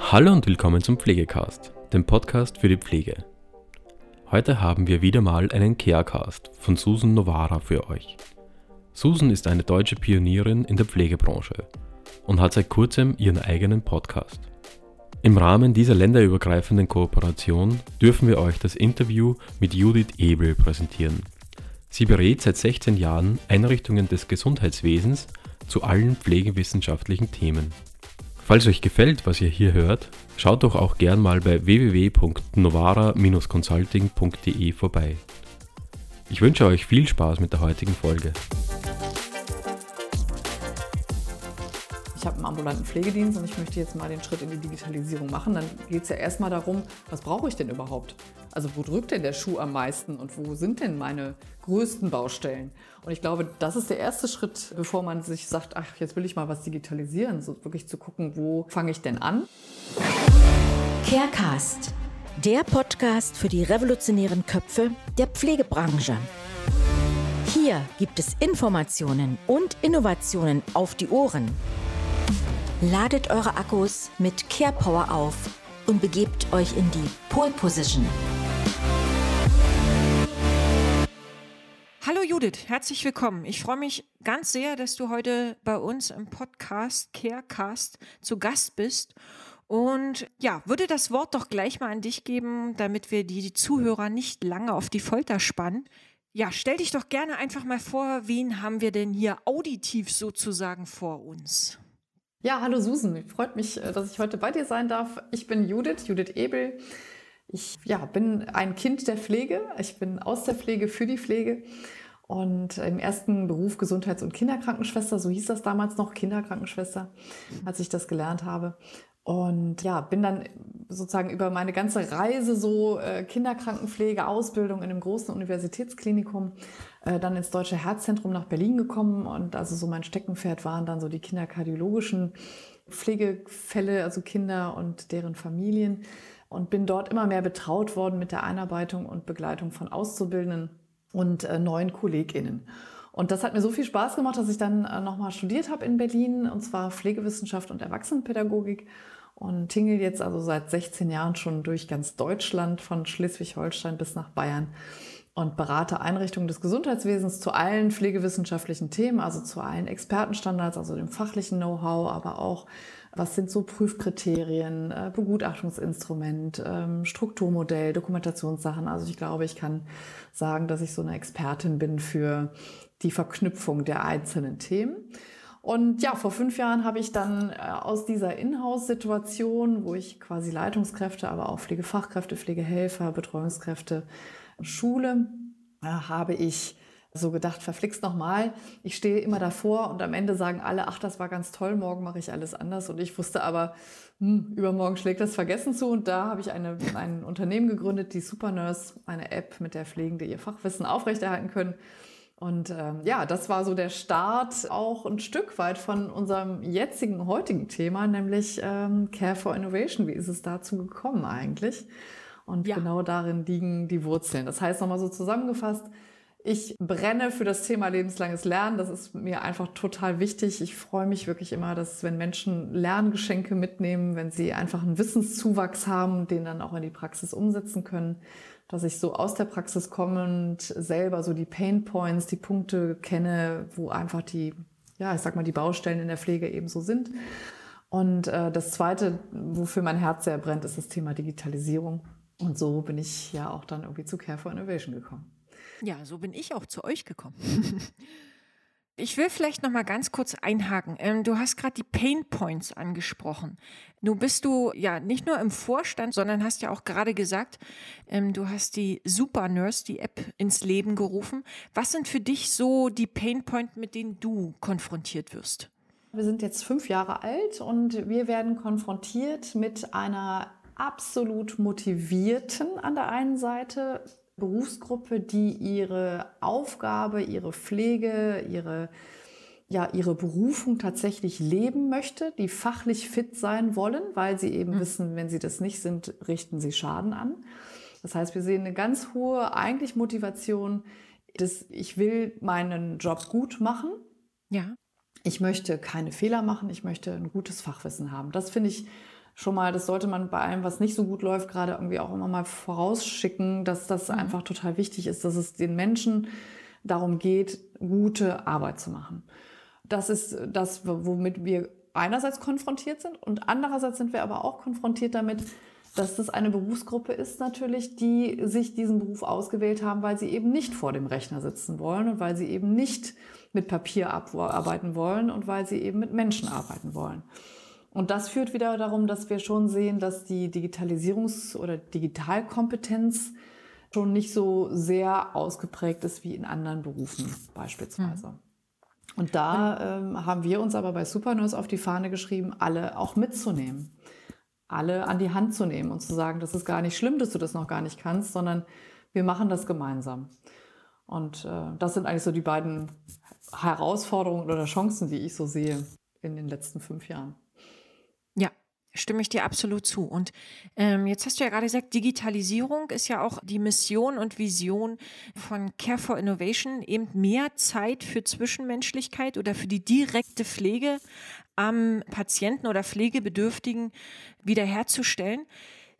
Hallo und willkommen zum Pflegecast, dem Podcast für die Pflege. Heute haben wir wieder mal einen Carecast von Susan Novara für euch. Susan ist eine deutsche Pionierin in der Pflegebranche und hat seit kurzem ihren eigenen Podcast. Im Rahmen dieser länderübergreifenden Kooperation dürfen wir euch das Interview mit Judith Ebel präsentieren. Sie berät seit 16 Jahren Einrichtungen des Gesundheitswesens zu allen pflegewissenschaftlichen Themen. Falls euch gefällt, was ihr hier hört, schaut doch auch gern mal bei www.novara-consulting.de vorbei. Ich wünsche euch viel Spaß mit der heutigen Folge. ich habe einen ambulanten Pflegedienst und ich möchte jetzt mal den Schritt in die Digitalisierung machen, dann geht es ja erstmal darum, was brauche ich denn überhaupt? Also wo drückt denn der Schuh am meisten und wo sind denn meine größten Baustellen? Und ich glaube, das ist der erste Schritt, bevor man sich sagt, ach, jetzt will ich mal was digitalisieren, so wirklich zu gucken, wo fange ich denn an? Carecast, der Podcast für die revolutionären Köpfe der Pflegebranche. Hier gibt es Informationen und Innovationen auf die Ohren. Ladet eure Akkus mit Care Power auf und begebt euch in die Pole Position. Judith, herzlich willkommen. Ich freue mich ganz sehr, dass du heute bei uns im Podcast Carecast zu Gast bist. Und ja, würde das Wort doch gleich mal an dich geben, damit wir die Zuhörer nicht lange auf die Folter spannen. Ja, stell dich doch gerne einfach mal vor, wen haben wir denn hier auditiv sozusagen vor uns? Ja, hallo Susan. Freut mich, äh, dass ich heute bei dir sein darf. Ich bin Judith, Judith Ebel. Ich ja, bin ein Kind der Pflege. Ich bin aus der Pflege für die Pflege und im ersten Beruf Gesundheits- und Kinderkrankenschwester, so hieß das damals noch, Kinderkrankenschwester, als ich das gelernt habe. Und ja, bin dann sozusagen über meine ganze Reise so äh, Kinderkrankenpflege, Ausbildung in einem großen Universitätsklinikum, äh, dann ins Deutsche Herzzentrum nach Berlin gekommen. Und also so mein Steckenpferd waren dann so die kinderkardiologischen Pflegefälle, also Kinder und deren Familien. Und bin dort immer mehr betraut worden mit der Einarbeitung und Begleitung von Auszubildenden und äh, neuen KollegInnen. Und das hat mir so viel Spaß gemacht, dass ich dann äh, nochmal studiert habe in Berlin, und zwar Pflegewissenschaft und Erwachsenenpädagogik und tingel jetzt also seit 16 Jahren schon durch ganz Deutschland, von Schleswig-Holstein bis nach Bayern und berate Einrichtungen des Gesundheitswesens zu allen pflegewissenschaftlichen Themen, also zu allen Expertenstandards, also dem fachlichen Know-how, aber auch was sind so Prüfkriterien, äh, Begutachtungsinstrument, ähm, Strukturmodell, Dokumentationssachen. Also ich glaube, ich kann sagen, dass ich so eine Expertin bin für die Verknüpfung der einzelnen Themen. Und ja, vor fünf Jahren habe ich dann äh, aus dieser Inhouse-Situation, wo ich quasi Leitungskräfte, aber auch Pflegefachkräfte, Pflegehelfer, Betreuungskräfte schule, äh, habe ich so gedacht, verflixt nochmal. Ich stehe immer davor und am Ende sagen alle, ach, das war ganz toll, morgen mache ich alles anders. Und ich wusste aber, hm, übermorgen schlägt das Vergessen zu. Und da habe ich eine, ein Unternehmen gegründet, die Supernurse, eine App, mit der Pflegende ihr Fachwissen aufrechterhalten können. Und ähm, ja, das war so der Start auch ein Stück weit von unserem jetzigen, heutigen Thema, nämlich ähm, Care for Innovation. Wie ist es dazu gekommen eigentlich? Und ja. genau darin liegen die Wurzeln. Das heißt nochmal so zusammengefasst, ich brenne für das Thema lebenslanges Lernen. Das ist mir einfach total wichtig. Ich freue mich wirklich immer, dass wenn Menschen Lerngeschenke mitnehmen, wenn sie einfach einen Wissenszuwachs haben, den dann auch in die Praxis umsetzen können dass ich so aus der Praxis kommend selber so die Pain Points, die Punkte kenne, wo einfach die, ja, ich sag mal, die Baustellen in der Pflege eben so sind. Und äh, das Zweite, wofür mein Herz sehr brennt, ist das Thema Digitalisierung. Und so bin ich ja auch dann irgendwie zu Care for Innovation gekommen. Ja, so bin ich auch zu euch gekommen. Ich will vielleicht noch mal ganz kurz einhaken. Ähm, du hast gerade die Pain Points angesprochen. Nun bist du ja nicht nur im Vorstand, sondern hast ja auch gerade gesagt, ähm, du hast die Super Nurse, die App, ins Leben gerufen. Was sind für dich so die Pain Points, mit denen du konfrontiert wirst? Wir sind jetzt fünf Jahre alt und wir werden konfrontiert mit einer absolut motivierten an der einen Seite Berufsgruppe, die ihre Aufgabe, ihre Pflege, ihre, ja, ihre Berufung tatsächlich leben möchte, die fachlich fit sein wollen, weil sie eben mhm. wissen, wenn sie das nicht sind, richten sie Schaden an. Das heißt, wir sehen eine ganz hohe eigentlich Motivation, dass ich will meinen Job gut machen. Ja. Ich möchte keine Fehler machen, ich möchte ein gutes Fachwissen haben. Das finde ich schon mal, das sollte man bei allem, was nicht so gut läuft, gerade irgendwie auch immer mal vorausschicken, dass das mhm. einfach total wichtig ist, dass es den Menschen darum geht, gute Arbeit zu machen. Das ist das, womit wir einerseits konfrontiert sind und andererseits sind wir aber auch konfrontiert damit, dass das eine Berufsgruppe ist natürlich, die sich diesen Beruf ausgewählt haben, weil sie eben nicht vor dem Rechner sitzen wollen und weil sie eben nicht mit Papier arbeiten wollen und weil sie eben mit Menschen arbeiten wollen. Und das führt wieder darum, dass wir schon sehen, dass die Digitalisierungs- oder Digitalkompetenz schon nicht so sehr ausgeprägt ist wie in anderen Berufen beispielsweise. Mhm. Und da ähm, haben wir uns aber bei Supernurse auf die Fahne geschrieben, alle auch mitzunehmen. Alle an die Hand zu nehmen und zu sagen, das ist gar nicht schlimm, dass du das noch gar nicht kannst, sondern wir machen das gemeinsam. Und äh, das sind eigentlich so die beiden Herausforderungen oder Chancen, die ich so sehe in den letzten fünf Jahren. Ja, stimme ich dir absolut zu. Und ähm, jetzt hast du ja gerade gesagt, Digitalisierung ist ja auch die Mission und Vision von Care for Innovation, eben mehr Zeit für Zwischenmenschlichkeit oder für die direkte Pflege am Patienten oder Pflegebedürftigen wiederherzustellen.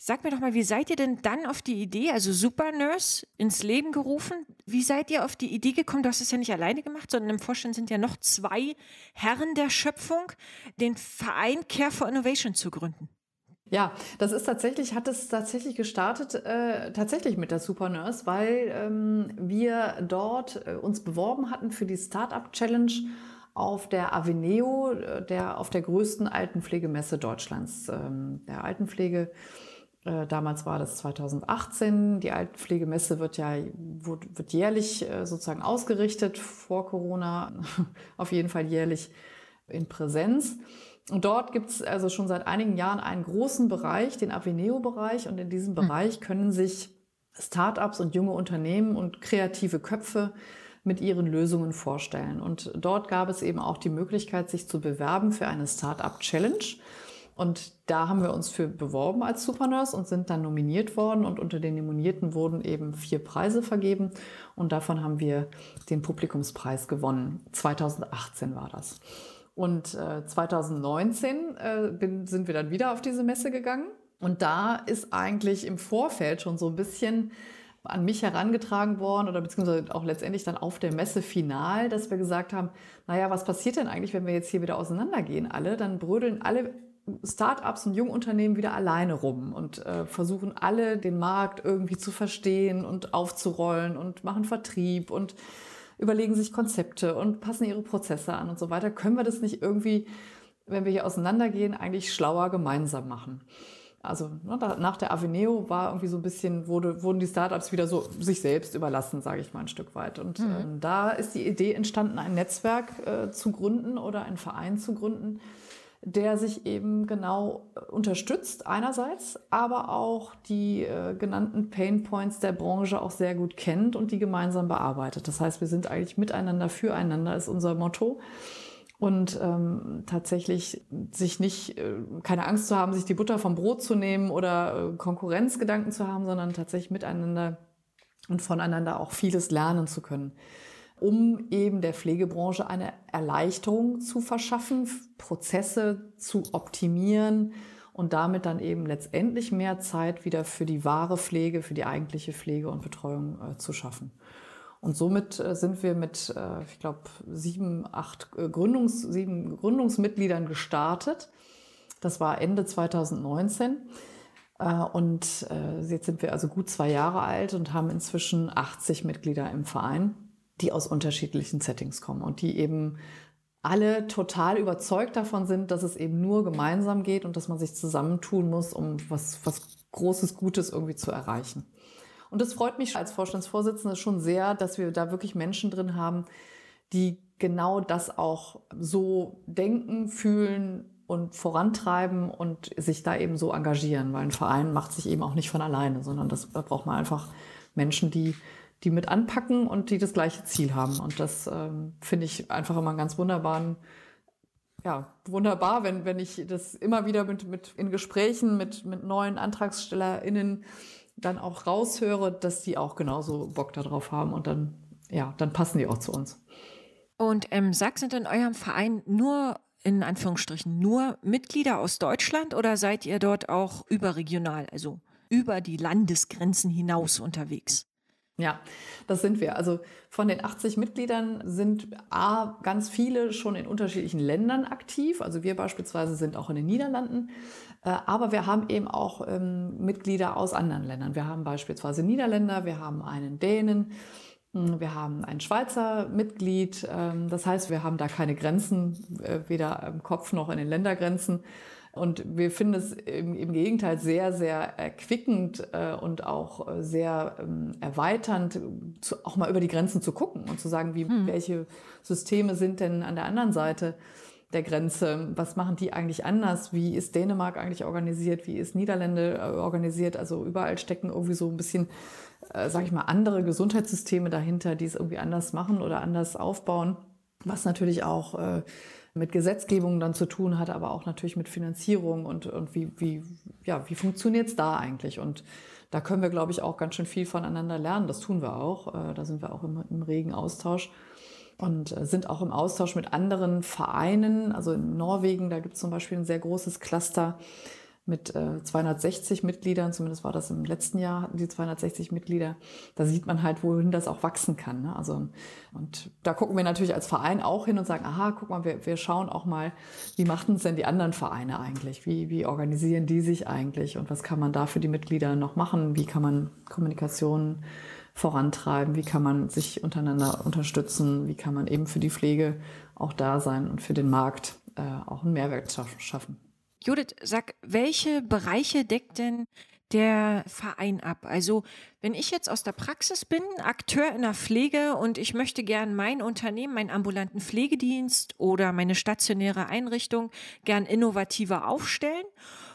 Sag mir doch mal, wie seid ihr denn dann auf die Idee, also Supernurse, ins Leben gerufen? Wie seid ihr auf die Idee gekommen? Du hast es ja nicht alleine gemacht, sondern im Vorstand sind ja noch zwei Herren der Schöpfung, den Verein Care for Innovation zu gründen. Ja, das ist tatsächlich, hat es tatsächlich gestartet, äh, tatsächlich mit der Supernurse, weil ähm, wir dort äh, uns beworben hatten für die Startup Challenge auf der Aveneo, äh, der auf der größten Altenpflegemesse Deutschlands, ähm, der Altenpflege damals war das 2018. Die Altenpflegemesse wird ja wird jährlich äh, sozusagen ausgerichtet vor Corona, auf jeden Fall jährlich in Präsenz. Und dort gibt es also schon seit einigen Jahren einen großen Bereich, den Aveneo-Bereich. Und in diesem hm. Bereich können sich Startups und junge Unternehmen und kreative Köpfe mit ihren Lösungen vorstellen. Und dort gab es eben auch die Möglichkeit, sich zu bewerben für eine Startup Challenge. Und da haben wir uns für beworben als Supernurse und sind dann nominiert worden. Und unter den Nominierten wurden eben vier Preise vergeben. Und davon haben wir den Publikumspreis gewonnen. 2018 war das. Und äh, 2019 äh, bin, sind wir dann wieder auf diese Messe gegangen. Und da ist eigentlich im Vorfeld schon so ein bisschen an mich herangetragen worden oder beziehungsweise auch letztendlich dann auf der Messe final, dass wir gesagt haben, naja, was passiert denn eigentlich, wenn wir jetzt hier wieder auseinandergehen alle? Dann brödeln alle Startups und Jungunternehmen wieder alleine rum und äh, versuchen alle den Markt irgendwie zu verstehen und aufzurollen und machen Vertrieb und überlegen sich Konzepte und passen ihre Prozesse an und so weiter. Können wir das nicht irgendwie, wenn wir hier auseinandergehen, eigentlich schlauer gemeinsam machen? Also ne, nach der Aveneo war irgendwie so ein bisschen, wurde, wurden die Startups wieder so sich selbst überlassen, sage ich mal ein Stück weit. Und mhm. ähm, da ist die Idee entstanden, ein Netzwerk äh, zu gründen oder einen Verein zu gründen, der sich eben genau äh, unterstützt einerseits, aber auch die äh, genannten Pain Points der Branche auch sehr gut kennt und die gemeinsam bearbeitet. Das heißt, wir sind eigentlich miteinander, füreinander ist unser Motto. Und ähm, tatsächlich sich nicht, äh, keine Angst zu haben, sich die Butter vom Brot zu nehmen oder äh, Konkurrenzgedanken zu haben, sondern tatsächlich miteinander und voneinander auch vieles lernen zu können um eben der Pflegebranche eine Erleichterung zu verschaffen, Prozesse zu optimieren und damit dann eben letztendlich mehr Zeit wieder für die wahre Pflege, für die eigentliche Pflege und Betreuung äh, zu schaffen. Und somit äh, sind wir mit, äh, ich glaube, sieben, acht äh, Gründungs, sieben Gründungsmitgliedern gestartet. Das war Ende 2019. Äh, und jetzt sind wir also gut zwei Jahre alt und haben inzwischen 80 Mitglieder im Verein die aus unterschiedlichen Settings kommen und die eben alle total überzeugt davon sind, dass es eben nur gemeinsam geht und dass man sich zusammentun muss, um was, was Großes, Gutes irgendwie zu erreichen. Und das freut mich als Vorstandsvorsitzende schon sehr, dass wir da wirklich Menschen drin haben, die genau das auch so denken, fühlen und vorantreiben und sich da eben so engagieren, weil ein Verein macht sich eben auch nicht von alleine, sondern das da braucht man einfach Menschen, die die mit anpacken und die das gleiche Ziel haben. Und das ähm, finde ich einfach immer einen ganz wunderbaren, ja, wunderbar, wenn, wenn ich das immer wieder mit, mit in Gesprächen mit, mit neuen AntragstellerInnen dann auch raushöre, dass die auch genauso Bock darauf haben und dann, ja, dann passen die auch zu uns. Und ähm, Sachs sind in eurem Verein nur in Anführungsstrichen nur Mitglieder aus Deutschland oder seid ihr dort auch überregional, also über die Landesgrenzen hinaus unterwegs? Ja, das sind wir. Also von den 80 Mitgliedern sind A, ganz viele schon in unterschiedlichen Ländern aktiv. Also wir beispielsweise sind auch in den Niederlanden. Äh, aber wir haben eben auch ähm, Mitglieder aus anderen Ländern. Wir haben beispielsweise Niederländer, wir haben einen Dänen, hm, wir haben ein Schweizer Mitglied. Ähm, das heißt, wir haben da keine Grenzen, äh, weder im Kopf noch in den Ländergrenzen. Und wir finden es im, im Gegenteil sehr, sehr erquickend äh, und auch äh, sehr ähm, erweiternd, zu, auch mal über die Grenzen zu gucken und zu sagen, wie, hm. welche Systeme sind denn an der anderen Seite der Grenze? Was machen die eigentlich anders? Wie ist Dänemark eigentlich organisiert? Wie ist Niederlande äh, organisiert? Also überall stecken irgendwie so ein bisschen, äh, sage ich mal, andere Gesundheitssysteme dahinter, die es irgendwie anders machen oder anders aufbauen. Was natürlich auch äh, mit Gesetzgebung dann zu tun hat, aber auch natürlich mit Finanzierung und, und wie, wie, ja, wie funktioniert es da eigentlich? Und da können wir, glaube ich, auch ganz schön viel voneinander lernen. Das tun wir auch. Äh, da sind wir auch im, im regen Austausch und äh, sind auch im Austausch mit anderen Vereinen. Also in Norwegen, da gibt es zum Beispiel ein sehr großes Cluster mit äh, 260 Mitgliedern, zumindest war das im letzten Jahr, hatten die 260 Mitglieder. Da sieht man halt, wohin das auch wachsen kann. Ne? Also, und da gucken wir natürlich als Verein auch hin und sagen, aha, guck mal, wir, wir schauen auch mal, wie machten es denn die anderen Vereine eigentlich? Wie, wie organisieren die sich eigentlich? Und was kann man da für die Mitglieder noch machen? Wie kann man Kommunikation vorantreiben? Wie kann man sich untereinander unterstützen? Wie kann man eben für die Pflege auch da sein und für den Markt äh, auch einen Mehrwert schaffen? Judith, sag, welche Bereiche deckt denn der Verein ab? Also, wenn ich jetzt aus der Praxis bin, Akteur in der Pflege und ich möchte gern mein Unternehmen, meinen ambulanten Pflegedienst oder meine stationäre Einrichtung gern innovativer aufstellen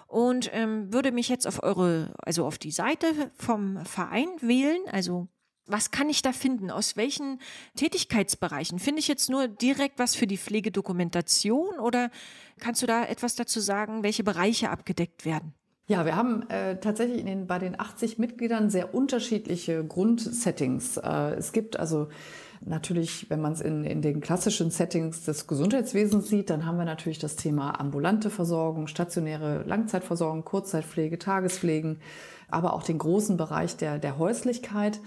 und ähm, würde mich jetzt auf eure, also auf die Seite vom Verein wählen, also was kann ich da finden? Aus welchen Tätigkeitsbereichen? Finde ich jetzt nur direkt was für die Pflegedokumentation oder kannst du da etwas dazu sagen, welche Bereiche abgedeckt werden? Ja, wir haben äh, tatsächlich in den, bei den 80 Mitgliedern sehr unterschiedliche Grundsettings. Äh, es gibt also natürlich, wenn man es in, in den klassischen Settings des Gesundheitswesens sieht, dann haben wir natürlich das Thema ambulante Versorgung, stationäre Langzeitversorgung, Kurzzeitpflege, Tagespflegen, aber auch den großen Bereich der, der Häuslichkeit.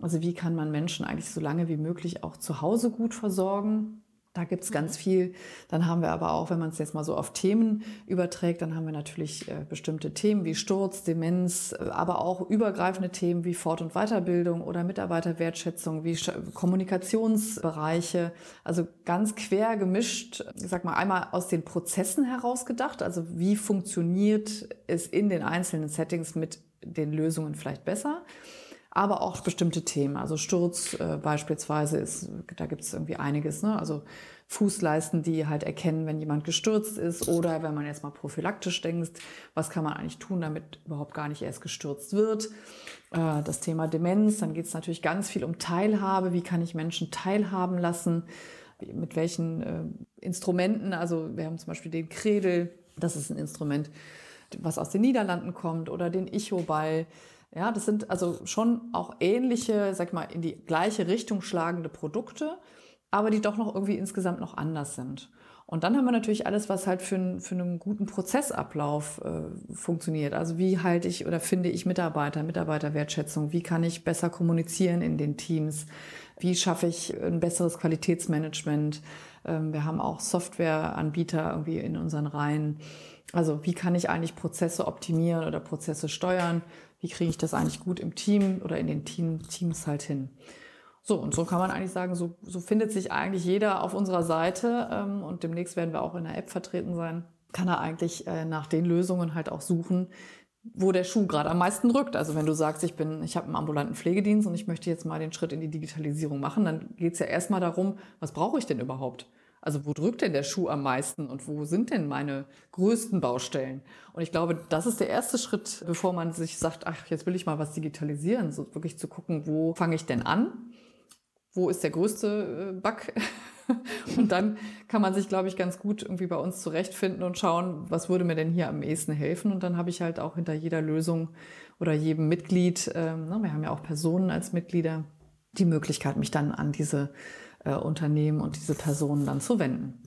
Also wie kann man Menschen eigentlich so lange wie möglich auch zu Hause gut versorgen? Da gibt's ganz mhm. viel. Dann haben wir aber auch, wenn man es jetzt mal so auf Themen überträgt, dann haben wir natürlich äh, bestimmte Themen wie Sturz, Demenz, äh, aber auch übergreifende Themen wie Fort- und Weiterbildung oder Mitarbeiterwertschätzung, wie Sch Kommunikationsbereiche. Also ganz quer gemischt, ich sag mal, einmal aus den Prozessen heraus gedacht. Also wie funktioniert es in den einzelnen Settings mit den Lösungen vielleicht besser? Aber auch bestimmte Themen. Also Sturz äh, beispielsweise ist, da gibt es irgendwie einiges. Ne? Also Fußleisten, die halt erkennen, wenn jemand gestürzt ist oder wenn man jetzt mal prophylaktisch denkt, was kann man eigentlich tun, damit überhaupt gar nicht erst gestürzt wird. Äh, das Thema Demenz, dann geht es natürlich ganz viel um Teilhabe. Wie kann ich Menschen teilhaben lassen? Mit welchen äh, Instrumenten? Also wir haben zum Beispiel den Kredel, das ist ein Instrument, was aus den Niederlanden kommt, oder den Icho-Ball ja, das sind also schon auch ähnliche, sag mal, in die gleiche Richtung schlagende Produkte, aber die doch noch irgendwie insgesamt noch anders sind. Und dann haben wir natürlich alles, was halt für, einen, für einen guten Prozessablauf äh, funktioniert. Also wie halte ich oder finde ich Mitarbeiter, Mitarbeiterwertschätzung? Wie kann ich besser kommunizieren in den Teams? Wie schaffe ich ein besseres Qualitätsmanagement? Ähm, wir haben auch Softwareanbieter irgendwie in unseren Reihen. Also wie kann ich eigentlich Prozesse optimieren oder Prozesse steuern? Wie kriege ich das eigentlich gut im Team oder in den Team, Teams halt hin? So, und so kann man eigentlich sagen, so, so findet sich eigentlich jeder auf unserer Seite ähm, und demnächst werden wir auch in der App vertreten sein, kann er eigentlich äh, nach den Lösungen halt auch suchen, wo der Schuh gerade am meisten rückt. Also wenn du sagst, ich bin, ich habe einen ambulanten Pflegedienst und ich möchte jetzt mal den Schritt in die Digitalisierung machen, dann geht es ja erstmal darum, was brauche ich denn überhaupt? Also wo drückt denn der Schuh am meisten und wo sind denn meine größten Baustellen? Und ich glaube, das ist der erste Schritt, bevor man sich sagt, ach, jetzt will ich mal was digitalisieren, so wirklich zu gucken, wo fange ich denn an? Wo ist der größte äh, Bug? und dann kann man sich, glaube ich, ganz gut irgendwie bei uns zurechtfinden und schauen, was würde mir denn hier am ehesten helfen. Und dann habe ich halt auch hinter jeder Lösung oder jedem Mitglied, ähm, wir haben ja auch Personen als Mitglieder, die Möglichkeit, mich dann an diese äh, Unternehmen und diese Personen dann zu wenden.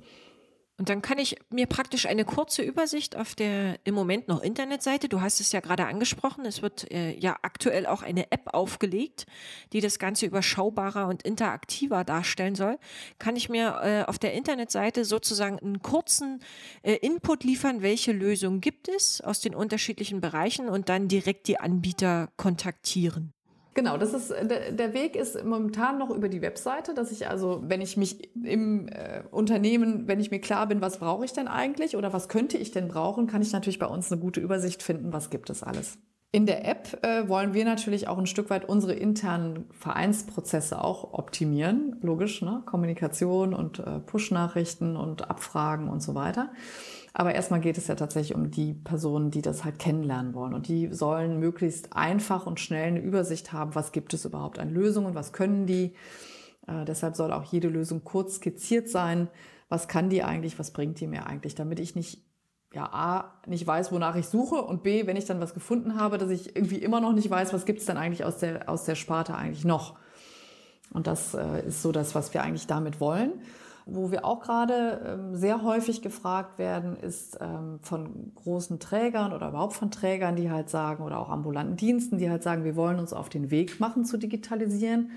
Und dann kann ich mir praktisch eine kurze Übersicht auf der im Moment noch Internetseite, du hast es ja gerade angesprochen, es wird äh, ja aktuell auch eine App aufgelegt, die das Ganze überschaubarer und interaktiver darstellen soll, kann ich mir äh, auf der Internetseite sozusagen einen kurzen äh, Input liefern, welche Lösung gibt es aus den unterschiedlichen Bereichen und dann direkt die Anbieter kontaktieren. Genau, das ist der, Weg ist momentan noch über die Webseite, dass ich also, wenn ich mich im äh, Unternehmen, wenn ich mir klar bin, was brauche ich denn eigentlich oder was könnte ich denn brauchen, kann ich natürlich bei uns eine gute Übersicht finden, was gibt es alles. In der App äh, wollen wir natürlich auch ein Stück weit unsere internen Vereinsprozesse auch optimieren, logisch, ne? Kommunikation und äh, Push-Nachrichten und Abfragen und so weiter. Aber erstmal geht es ja tatsächlich um die Personen, die das halt kennenlernen wollen. Und die sollen möglichst einfach und schnell eine Übersicht haben, was gibt es überhaupt an Lösungen, was können die. Äh, deshalb soll auch jede Lösung kurz skizziert sein. Was kann die eigentlich, was bringt die mir eigentlich, damit ich nicht ja, A, nicht weiß, wonach ich suche und B, wenn ich dann was gefunden habe, dass ich irgendwie immer noch nicht weiß, was gibt es denn eigentlich aus der, aus der Sparte eigentlich noch. Und das äh, ist so das, was wir eigentlich damit wollen. Wo wir auch gerade ähm, sehr häufig gefragt werden, ist ähm, von großen Trägern oder überhaupt von Trägern, die halt sagen, oder auch ambulanten Diensten, die halt sagen, wir wollen uns auf den Weg machen zu digitalisieren,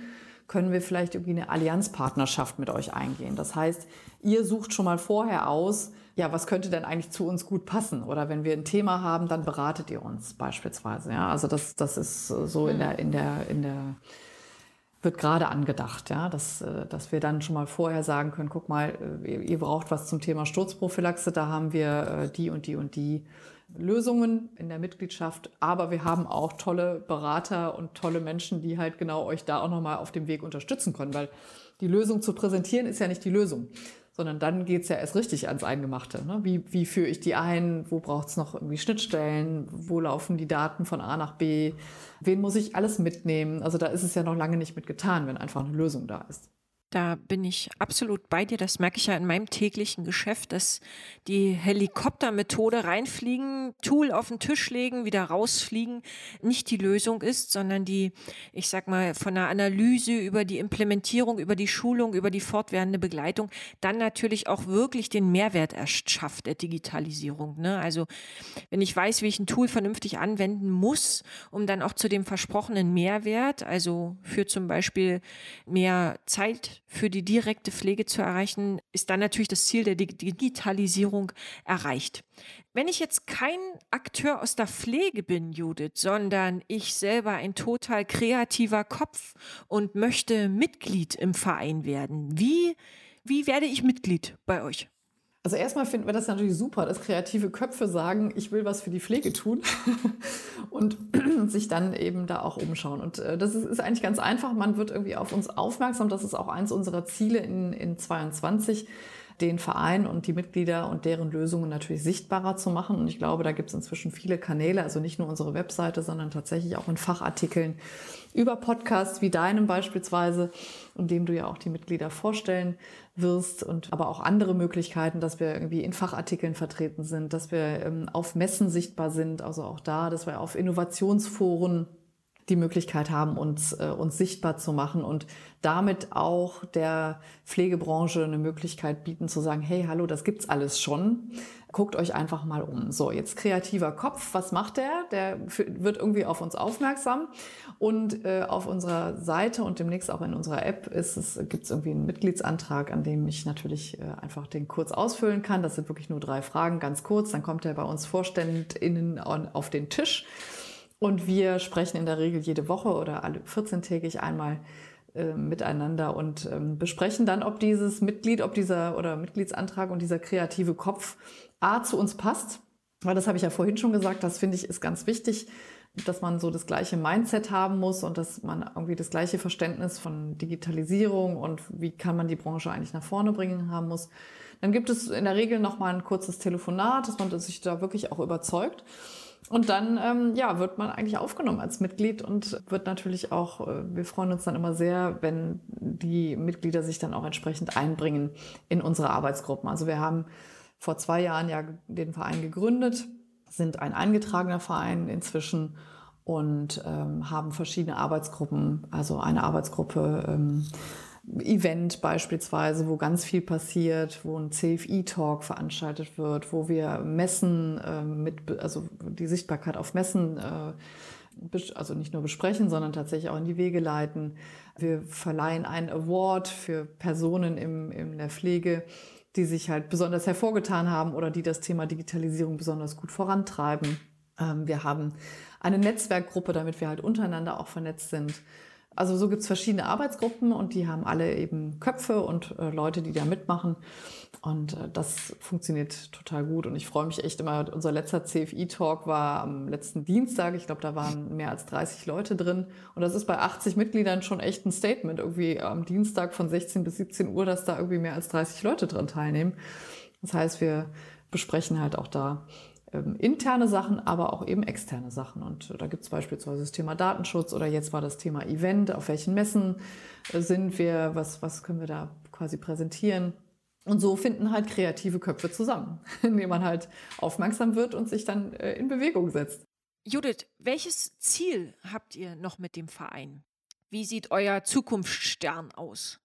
können wir vielleicht irgendwie eine Allianzpartnerschaft mit euch eingehen. Das heißt, ihr sucht schon mal vorher aus, ja, was könnte denn eigentlich zu uns gut passen? Oder wenn wir ein Thema haben, dann beratet ihr uns beispielsweise. Ja, also das, das ist so in der, in der, in der wird gerade angedacht, ja, dass, äh, dass wir dann schon mal vorher sagen können, guck mal, äh, ihr braucht was zum Thema Sturzprophylaxe, da haben wir äh, die und die und die Lösungen in der Mitgliedschaft, aber wir haben auch tolle Berater und tolle Menschen, die halt genau euch da auch nochmal auf dem Weg unterstützen können, weil die Lösung zu präsentieren ist ja nicht die Lösung, sondern dann geht's ja erst richtig ans Eingemachte. Ne? Wie, wie führe ich die ein? Wo braucht's noch irgendwie Schnittstellen? Wo laufen die Daten von A nach B? Wen muss ich alles mitnehmen? Also da ist es ja noch lange nicht mit getan, wenn einfach eine Lösung da ist. Da bin ich absolut bei dir. Das merke ich ja in meinem täglichen Geschäft, dass die Helikoptermethode reinfliegen, Tool auf den Tisch legen, wieder rausfliegen, nicht die Lösung ist, sondern die, ich sag mal, von der Analyse über die Implementierung, über die Schulung, über die fortwährende Begleitung, dann natürlich auch wirklich den Mehrwert erschafft der Digitalisierung. Ne? Also wenn ich weiß, wie ich ein Tool vernünftig anwenden muss, um dann auch zu dem versprochenen Mehrwert, also für zum Beispiel mehr Zeit für die direkte Pflege zu erreichen, ist dann natürlich das Ziel der Digitalisierung erreicht. Wenn ich jetzt kein Akteur aus der Pflege bin, Judith, sondern ich selber ein total kreativer Kopf und möchte Mitglied im Verein werden, wie, wie werde ich Mitglied bei euch? Also erstmal finden wir das natürlich super, dass kreative Köpfe sagen, ich will was für die Pflege tun und sich dann eben da auch umschauen. Und äh, das ist, ist, eigentlich ganz einfach. Man wird irgendwie auf uns aufmerksam. Das ist auch eins unserer Ziele in, in 22 den Verein und die Mitglieder und deren Lösungen natürlich sichtbarer zu machen. Und ich glaube, da gibt es inzwischen viele Kanäle, also nicht nur unsere Webseite, sondern tatsächlich auch in Fachartikeln über Podcasts wie deinem beispielsweise, in dem du ja auch die Mitglieder vorstellen wirst und aber auch andere Möglichkeiten, dass wir irgendwie in Fachartikeln vertreten sind, dass wir ähm, auf Messen sichtbar sind, also auch da, dass wir auf Innovationsforen die Möglichkeit haben, uns, äh, uns sichtbar zu machen und damit auch der Pflegebranche eine Möglichkeit bieten zu sagen, hey, hallo, das gibt's alles schon. Guckt euch einfach mal um. So, jetzt kreativer Kopf, was macht der? Der wird irgendwie auf uns aufmerksam und äh, auf unserer Seite und demnächst auch in unserer App ist es, gibt's irgendwie einen Mitgliedsantrag, an dem ich natürlich äh, einfach den kurz ausfüllen kann. Das sind wirklich nur drei Fragen, ganz kurz. Dann kommt er bei uns VorständInnen auf den Tisch und wir sprechen in der Regel jede Woche oder alle 14-tägig einmal äh, miteinander und ähm, besprechen dann, ob dieses Mitglied, ob dieser oder Mitgliedsantrag und dieser kreative Kopf A zu uns passt. Weil das habe ich ja vorhin schon gesagt, das finde ich ist ganz wichtig, dass man so das gleiche Mindset haben muss und dass man irgendwie das gleiche Verständnis von Digitalisierung und wie kann man die Branche eigentlich nach vorne bringen haben muss. Dann gibt es in der Regel noch mal ein kurzes Telefonat, dass man sich da wirklich auch überzeugt. Und dann ähm, ja, wird man eigentlich aufgenommen als Mitglied und wird natürlich auch, äh, wir freuen uns dann immer sehr, wenn die Mitglieder sich dann auch entsprechend einbringen in unsere Arbeitsgruppen. Also wir haben vor zwei Jahren ja den Verein gegründet, sind ein eingetragener Verein inzwischen und ähm, haben verschiedene Arbeitsgruppen, also eine Arbeitsgruppe ähm, Event beispielsweise, wo ganz viel passiert, wo ein CFI-Talk veranstaltet wird, wo wir Messen äh, mit, also die Sichtbarkeit auf Messen, äh, also nicht nur besprechen, sondern tatsächlich auch in die Wege leiten. Wir verleihen einen Award für Personen im, in der Pflege, die sich halt besonders hervorgetan haben oder die das Thema Digitalisierung besonders gut vorantreiben. Ähm, wir haben eine Netzwerkgruppe, damit wir halt untereinander auch vernetzt sind. Also so gibt's verschiedene Arbeitsgruppen und die haben alle eben Köpfe und äh, Leute, die da mitmachen. Und äh, das funktioniert total gut. Und ich freue mich echt immer. Unser letzter CFI-Talk war am letzten Dienstag. Ich glaube, da waren mehr als 30 Leute drin. Und das ist bei 80 Mitgliedern schon echt ein Statement. Irgendwie am Dienstag von 16 bis 17 Uhr, dass da irgendwie mehr als 30 Leute dran teilnehmen. Das heißt, wir besprechen halt auch da interne Sachen, aber auch eben externe Sachen. Und äh, da gibt es beispielsweise das Thema Datenschutz oder jetzt war das Thema Event, auf welchen Messen äh, sind wir, was, was können wir da quasi präsentieren. Und so finden halt kreative Köpfe zusammen, indem man halt aufmerksam wird und sich dann äh, in Bewegung setzt. Judith, welches Ziel habt ihr noch mit dem Verein? Wie sieht euer Zukunftsstern aus?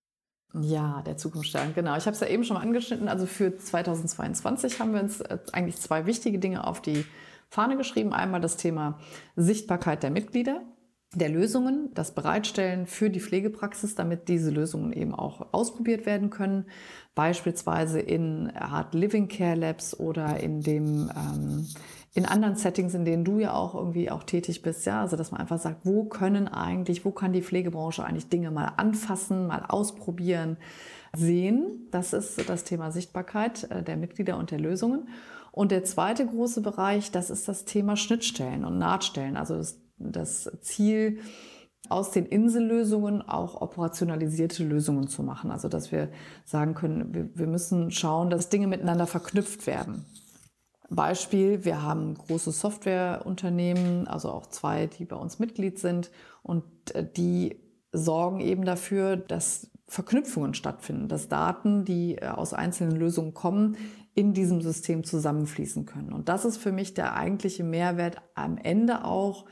Ja, der Zukunftsstern, genau. Ich habe es ja eben schon mal angeschnitten. Also für 2022 haben wir uns äh, eigentlich zwei wichtige Dinge auf die Fahne geschrieben. Einmal das Thema Sichtbarkeit der Mitglieder, der Lösungen, das Bereitstellen für die Pflegepraxis, damit diese Lösungen eben auch ausprobiert werden können. Beispielsweise in Hard Living Care Labs oder in dem ähm, in anderen Settings, in denen du ja auch irgendwie auch tätig bist, ja, also dass man einfach sagt, wo können eigentlich, wo kann die Pflegebranche eigentlich Dinge mal anfassen, mal ausprobieren, sehen. Das ist das Thema Sichtbarkeit äh, der Mitglieder und der Lösungen. Und der zweite große Bereich, das ist das Thema Schnittstellen und Nahtstellen, also das, das Ziel, aus den Insellösungen auch operationalisierte Lösungen zu machen. Also dass wir sagen können, wir, wir müssen schauen, dass Dinge miteinander verknüpft werden. Beispiel, wir haben große Softwareunternehmen, also auch zwei, die bei uns Mitglied sind und äh, die sorgen eben dafür, dass Verknüpfungen stattfinden, dass Daten, die äh, aus einzelnen Lösungen kommen, in diesem System zusammenfließen können. Und das ist für mich der eigentliche Mehrwert am Ende auch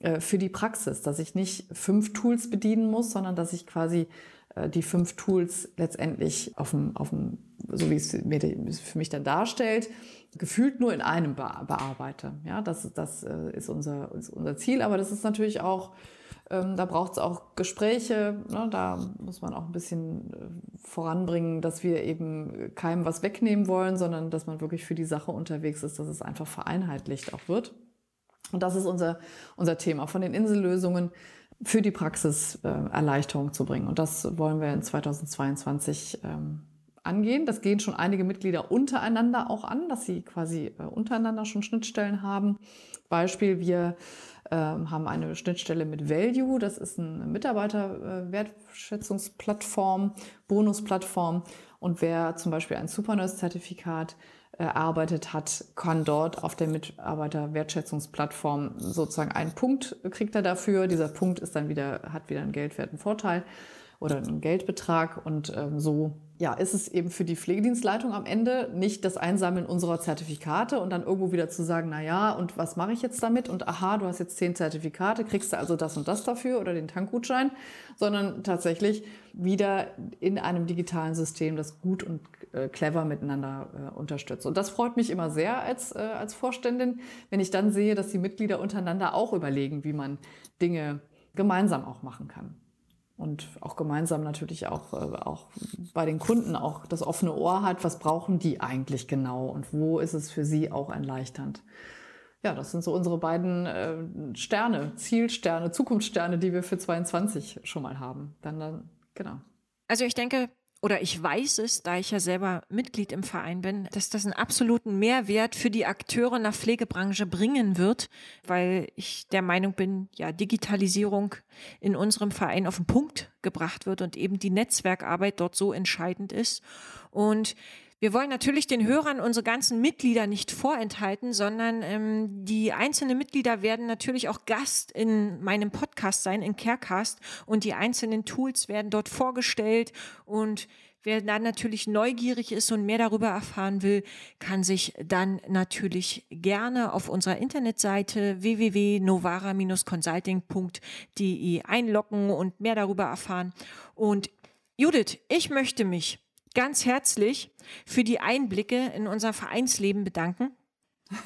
äh, für die Praxis, dass ich nicht fünf Tools bedienen muss, sondern dass ich quasi die fünf Tools letztendlich auf dem, auf dem so wie es mir für mich dann darstellt, gefühlt nur in einem bearbeite. Ja, das, das äh, ist unser, ist unser Ziel, aber das ist natürlich auch, ähm, da braucht es auch Gespräche, ne? da muss man auch ein bisschen äh, voranbringen, dass wir eben keinem was wegnehmen wollen, sondern dass man wirklich für die Sache unterwegs ist, dass es einfach vereinheitlicht auch wird. Und das ist unser, unser Thema, von den Insellösungen für die Praxis äh, Erleichterung zu bringen. Und das wollen wir in 2022 ähm, angehen. Das gehen schon einige Mitglieder untereinander auch an, dass sie quasi äh, untereinander schon Schnittstellen haben. Beispiel, wir äh, haben eine Schnittstelle mit Value, das ist eine Mitarbeiterwertschätzungsplattform, Bonusplattform. Und wer zum Beispiel ein Supernurse-Zertifikat erarbeitet hat, kann dort auf der Mitarbeiterwertschätzungsplattform sozusagen einen Punkt kriegt er dafür. Dieser Punkt ist dann wieder, hat wieder einen geldwerten Vorteil oder einen Geldbetrag und ähm, so ja, ist es eben für die Pflegedienstleitung am Ende nicht das Einsammeln unserer Zertifikate und dann irgendwo wieder zu sagen, na ja, und was mache ich jetzt damit? Und aha, du hast jetzt zehn Zertifikate, kriegst du also das und das dafür oder den Tankgutschein, sondern tatsächlich wieder in einem digitalen System, das gut und äh, clever miteinander äh, unterstützt. Und das freut mich immer sehr als, äh, als Vorständin, wenn ich dann sehe, dass die Mitglieder untereinander auch überlegen, wie man Dinge gemeinsam auch machen kann und auch gemeinsam natürlich auch, äh, auch bei den Kunden auch das offene Ohr hat, was brauchen die eigentlich genau und wo ist es für sie auch erleichternd. Ja, das sind so unsere beiden äh, Sterne, Zielsterne, Zukunftssterne, die wir für 22 schon mal haben. Dann, dann genau. Also ich denke, oder ich weiß es, da ich ja selber Mitglied im Verein bin, dass das einen absoluten Mehrwert für die Akteure in der Pflegebranche bringen wird, weil ich der Meinung bin, ja, Digitalisierung in unserem Verein auf den Punkt gebracht wird und eben die Netzwerkarbeit dort so entscheidend ist. Und wir wollen natürlich den Hörern unsere ganzen Mitglieder nicht vorenthalten, sondern ähm, die einzelnen Mitglieder werden natürlich auch Gast in meinem Podcast sein, in Carecast. Und die einzelnen Tools werden dort vorgestellt. Und wer dann natürlich neugierig ist und mehr darüber erfahren will, kann sich dann natürlich gerne auf unserer Internetseite www.novara-consulting.de einloggen und mehr darüber erfahren. Und Judith, ich möchte mich ganz herzlich für die Einblicke in unser Vereinsleben bedanken.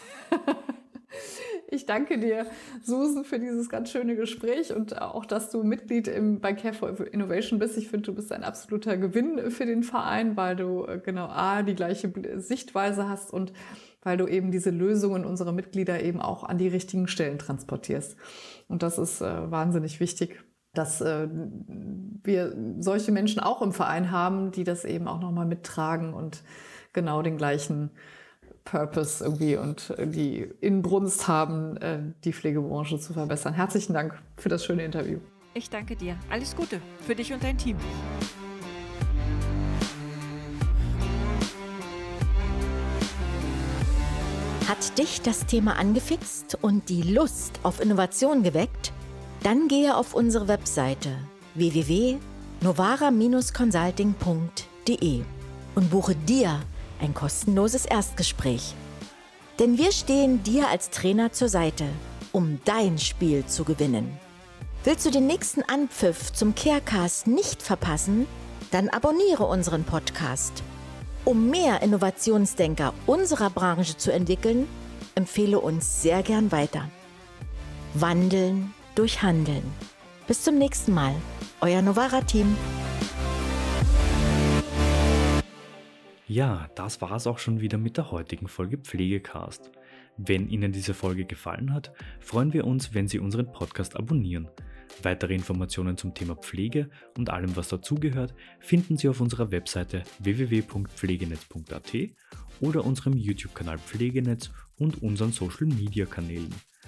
Ich danke dir, Susan, für dieses ganz schöne Gespräch und auch, dass du Mitglied im, bei Care for Innovation bist. Ich finde, du bist ein absoluter Gewinn für den Verein, weil du äh, genau A, die gleiche Sichtweise hast und weil du eben diese Lösungen unserer Mitglieder eben auch an die richtigen Stellen transportierst. Und das ist äh, wahnsinnig wichtig, dass äh, wir solche Menschen auch im Verein haben, die das eben auch nochmal mittragen und genau den gleichen Purpose irgendwie und die Inbrunst haben, äh, die Pflegebranche zu verbessern. Herzlichen Dank für das schöne Interview. Ich danke dir. Alles Gute für dich und dein Team. Hat dich das Thema angefixt und die Lust auf Innovation geweckt? Dann gehe auf unsere Webseite www.novara-consulting.de und buche dir ein kostenloses Erstgespräch. Denn wir stehen dir als Trainer zur Seite, um dein Spiel zu gewinnen. Willst du den nächsten Anpfiff zum Carecast nicht verpassen? Dann abonniere unseren Podcast. Um mehr Innovationsdenker unserer Branche zu entwickeln, empfehle uns sehr gern weiter. Wandeln durch Handeln. Bis zum nächsten Mal. Euer Novara-Team. Ja, das war es auch schon wieder mit der heutigen Folge Pflegecast. Wenn Ihnen diese Folge gefallen hat, freuen wir uns, wenn Sie unseren Podcast abonnieren. Weitere Informationen zum Thema Pflege und allem, was dazugehört, finden Sie auf unserer Webseite www.pflegenetz.at oder unserem YouTube-Kanal Pflegenetz und unseren Social-Media-Kanälen.